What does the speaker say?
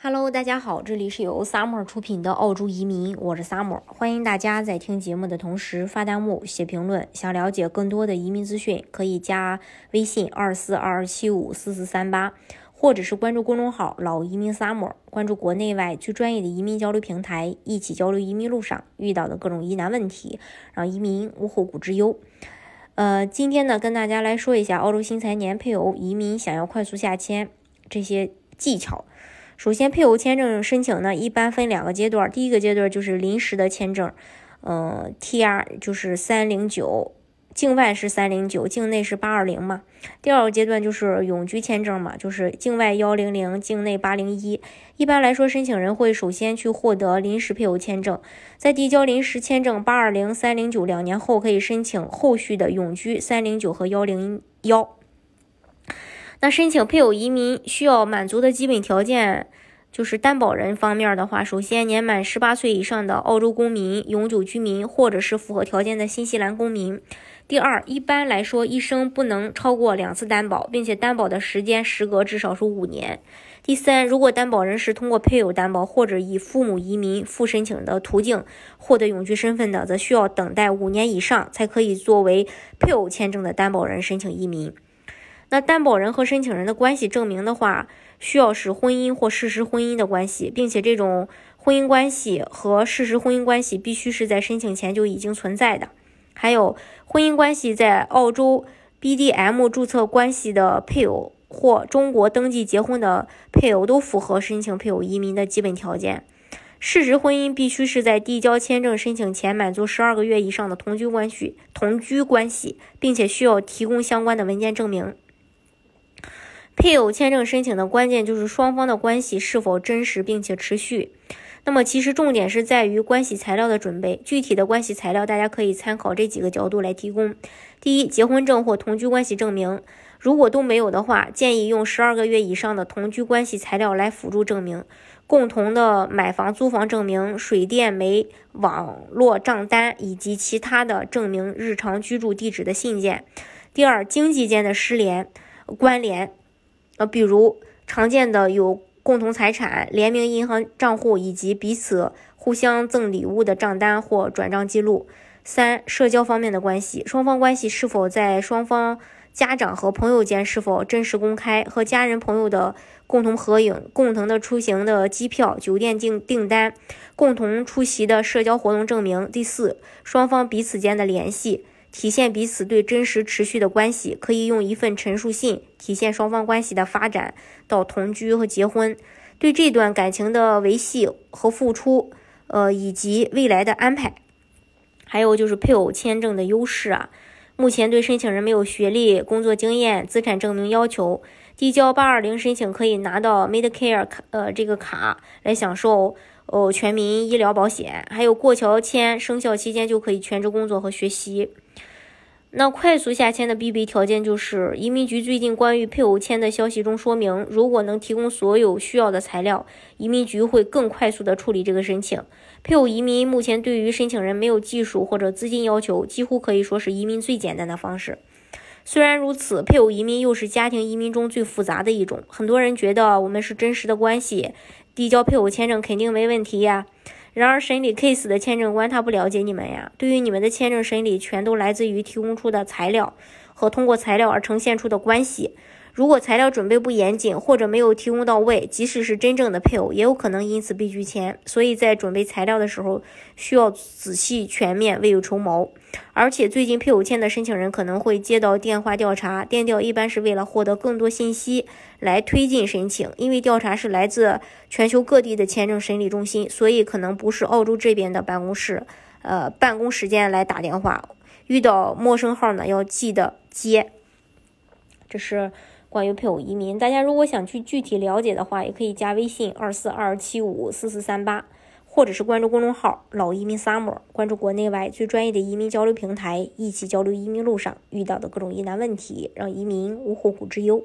Hello，大家好，这里是由 Summer 出品的澳洲移民，我是 Summer，欢迎大家在听节目的同时发弹幕、写评论。想了解更多的移民资讯，可以加微信二四二二七五四四三八，或者是关注公众号“老移民 Summer”，关注国内外最专业的移民交流平台，一起交流移民路上遇到的各种疑难问题，让移民无后顾之忧。呃，今天呢，跟大家来说一下澳洲新财年配偶移民想要快速下签这些技巧。首先，配偶签证申请呢，一般分两个阶段。第一个阶段就是临时的签证，嗯，TR 就是三零九，境外是三零九，境内是八二零嘛。第二个阶段就是永居签证嘛，就是境外幺零零，境内八零一。一般来说，申请人会首先去获得临时配偶签证，在递交临时签证八二零、三零九两年后，可以申请后续的永居三零九和幺零幺。那申请配偶移民需要满足的基本条件，就是担保人方面的话，首先年满十八岁以上的澳洲公民、永久居民，或者是符合条件的新西兰公民。第二，一般来说，一生不能超过两次担保，并且担保的时间时隔至少是五年。第三，如果担保人是通过配偶担保或者以父母移民复申请的途径获得永居身份的，则需要等待五年以上才可以作为配偶签证的担保人申请移民。那担保人和申请人的关系证明的话，需要是婚姻或事实婚姻的关系，并且这种婚姻关系和事实婚姻关系必须是在申请前就已经存在的。还有婚姻关系在澳洲 BDM 注册关系的配偶或中国登记结婚的配偶都符合申请配偶移民的基本条件。事实婚姻必须是在递交签证申请前满足十二个月以上的同居关系，同居关系，并且需要提供相关的文件证明。配偶签证申请的关键就是双方的关系是否真实并且持续。那么其实重点是在于关系材料的准备。具体的关系材料，大家可以参考这几个角度来提供。第一，结婚证或同居关系证明，如果都没有的话，建议用十二个月以上的同居关系材料来辅助证明。共同的买房、租房证明、水电煤网络账单以及其他的证明日常居住地址的信件。第二，经济间的失联关联。呃，比如常见的有共同财产、联名银行账户以及彼此互相赠礼物的账单或转账记录。三、社交方面的关系，双方关系是否在双方家长和朋友间是否真实公开，和家人朋友的共同合影、共同的出行的机票、酒店订订单、共同出席的社交活动证明。第四，双方彼此间的联系。体现彼此对真实持续的关系，可以用一份陈述信体现双方关系的发展到同居和结婚，对这段感情的维系和付出，呃，以及未来的安排。还有就是配偶签证的优势啊，目前对申请人没有学历、工作经验、资产证明要求，递交八二零申请可以拿到 Medicare 卡，呃，这个卡来享受哦全民医疗保险，还有过桥签生效期间就可以全职工作和学习。那快速下签的必备条件就是，移民局最近关于配偶签的消息中说明，如果能提供所有需要的材料，移民局会更快速的处理这个申请。配偶移民目前对于申请人没有技术或者资金要求，几乎可以说是移民最简单的方式。虽然如此，配偶移民又是家庭移民中最复杂的一种。很多人觉得我们是真实的关系，递交配偶签证肯定没问题呀。然而，审理 case 的签证官他不了解你们呀。对于你们的签证审理，全都来自于提供出的材料和通过材料而呈现出的关系。如果材料准备不严谨，或者没有提供到位，即使是真正的配偶，也有可能因此被拒签。所以在准备材料的时候，需要仔细全面，未雨绸缪。而且最近配偶签的申请人可能会接到电话调查，电调一般是为了获得更多信息来推进申请。因为调查是来自全球各地的签证审理中心，所以可能不是澳洲这边的办公室，呃，办公时间来打电话。遇到陌生号呢，要记得接。这是。关于配偶移民，大家如果想去具体了解的话，也可以加微信二四二七五四四三八，或者是关注公众号“老移民 summer”，关注国内外最专业的移民交流平台，一起交流移民路上遇到的各种疑难问题，让移民无后顾之忧。